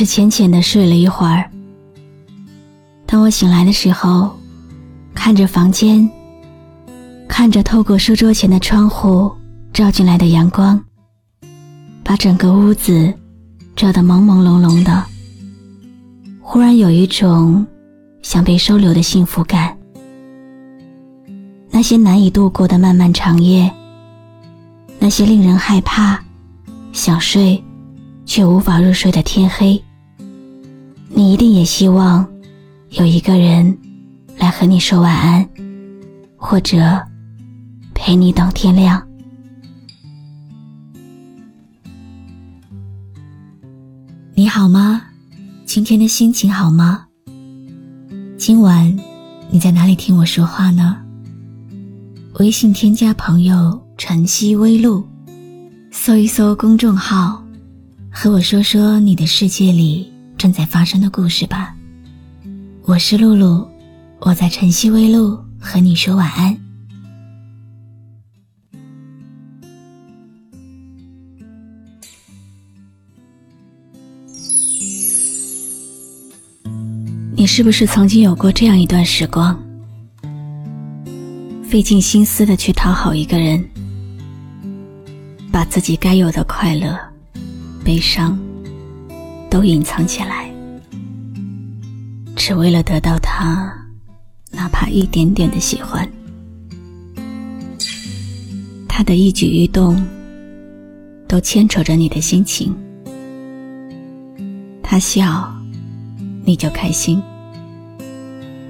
是浅浅的睡了一会儿。当我醒来的时候，看着房间，看着透过书桌前的窗户照进来的阳光，把整个屋子照得朦朦胧胧的，忽然有一种想被收留的幸福感。那些难以度过的漫漫长夜，那些令人害怕、想睡。却无法入睡的天黑，你一定也希望有一个人来和你说晚安，或者陪你等天亮。你好吗？今天的心情好吗？今晚你在哪里听我说话呢？微信添加朋友“晨曦微露”，搜一搜公众号。和我说说你的世界里正在发生的故事吧。我是露露，我在晨曦微露和你说晚安。你是不是曾经有过这样一段时光，费尽心思的去讨好一个人，把自己该有的快乐？悲伤都隐藏起来，只为了得到他哪怕一点点的喜欢。他的一举一动都牵扯着你的心情。他笑，你就开心；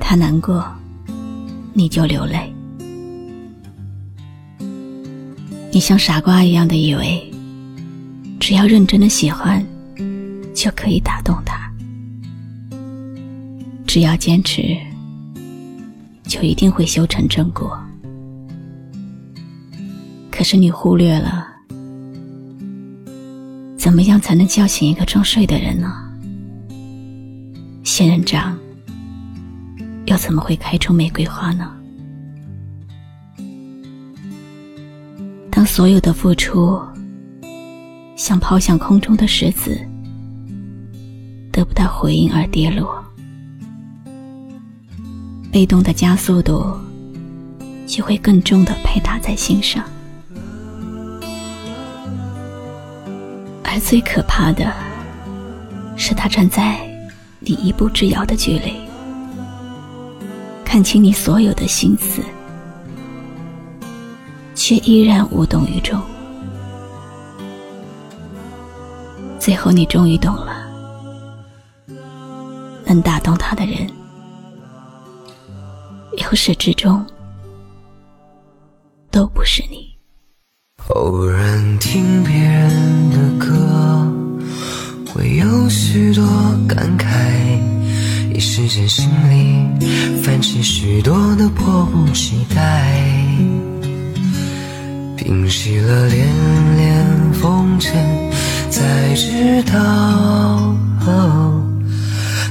他难过，你就流泪。你像傻瓜一样的以为。只要认真的喜欢，就可以打动他；只要坚持，就一定会修成正果。可是你忽略了，怎么样才能叫醒一个装睡的人呢？仙人掌又怎么会开出玫瑰花呢？当所有的付出。像抛向空中的石子，得不到回应而跌落，被动的加速度就会更重的拍打在心上。而最可怕的是，他站在你一步之遥的距离，看清你所有的心思，却依然无动于衷。最后，你终于懂了，能打动他的人，由始至终都不是你。偶然听别人的歌，会有许多感慨，一时间心里泛起许多的迫不及待，平息了连连风尘。才知道，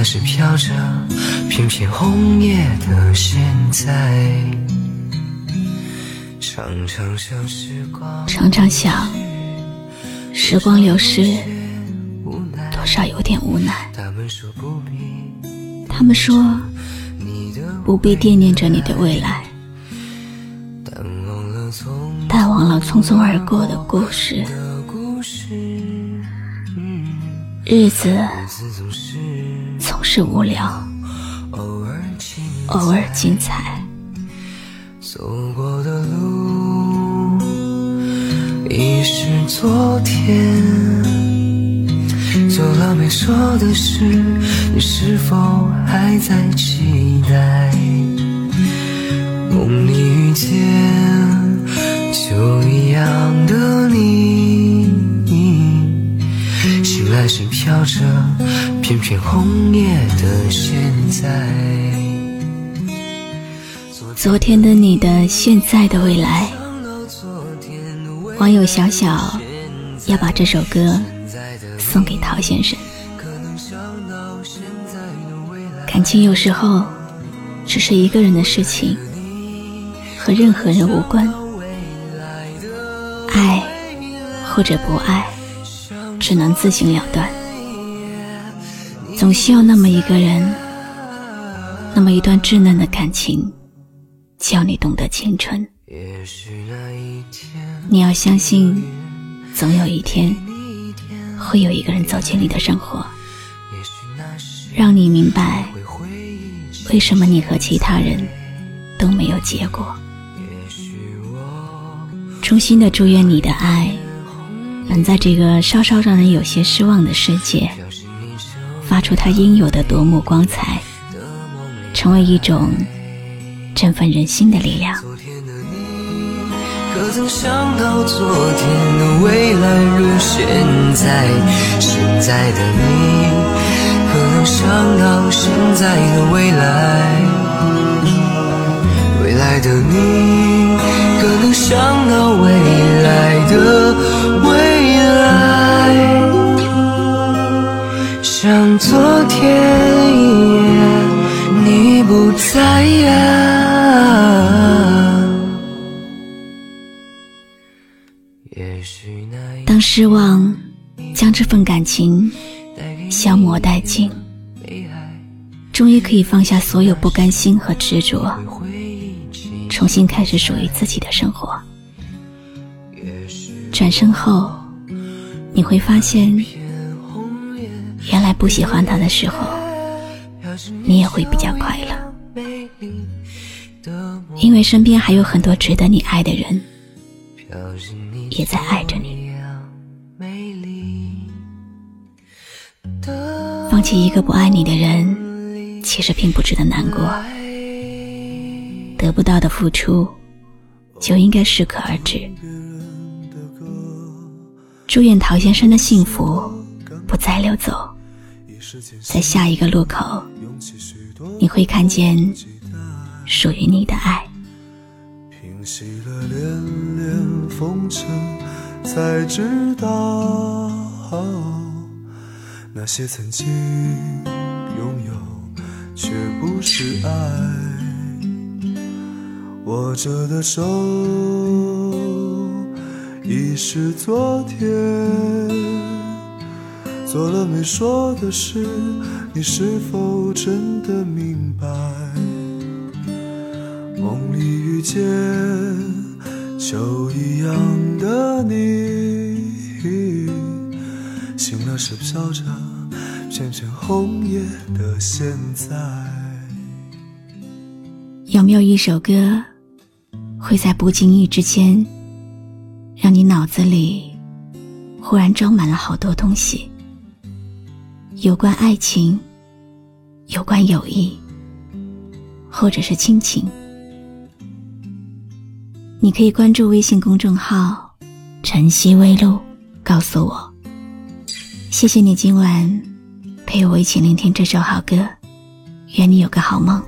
醒来时飘着片片红叶的现在，常常想时光，常常想时光流逝，多少有点无奈。他们说不必惦念着你的未来，淡忘了匆匆而过的故事。日子总是无聊，偶尔精彩。走过的路已是昨天，做了没说的事，你是否还在期待？梦里遇见就一样的你，来时飘着片片红叶的现在。昨天的你的现在的未来，网友小小要把这首歌送给陶先生。感情有时候只是一个人的事情。和任何人无关，爱或者不爱，只能自行了断。总需要那么一个人，那么一段稚嫩的感情，叫你懂得青春。你要相信，总有一天，会有一个人走进你的生活，让你明白，为什么你和其他人都没有结果。衷心的祝愿你的爱，能在这个稍稍让人有些失望的世界，发出它应有的夺目光彩，成为一种振奋人心的力量。可曾想到昨天的未来如现在？现在的你，可能想到现在的未来？未来的你，可能想到未来的未像昨天一样，你不在。当失望将这份感情消磨殆尽，终于可以放下所有不甘心和执着。重新开始属于自己的生活。转身后，你会发现，原来不喜欢他的时候，你也会比较快乐，因为身边还有很多值得你爱的人，也在爱着你。放弃一个不爱你的人，其实并不值得难过。得不到的付出，就应该适可而止。祝愿陶先生的幸福不再溜走，在下一个路口，你会看见属于你的爱。平息了连连风尘，才知道那些曾经拥有，却不是爱。握着的手已是昨天，做了没说的事，你是否真的明白？梦里遇见秋一样的你，醒了时飘着片片红叶的现在。有没有一首歌？会在不经意之间，让你脑子里忽然装满了好多东西，有关爱情，有关友谊，或者是亲情。你可以关注微信公众号“晨曦微露”，告诉我。谢谢你今晚陪我一起聆听这首好歌，愿你有个好梦。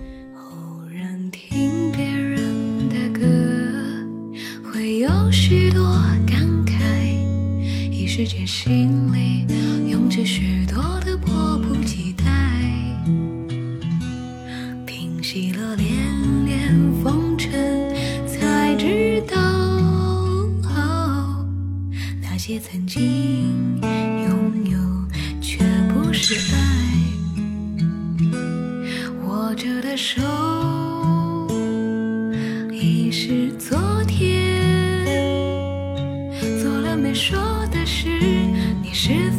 世界心里涌起许也曾经拥有却不是爱。握着的手已是昨天，做了没说。的事你是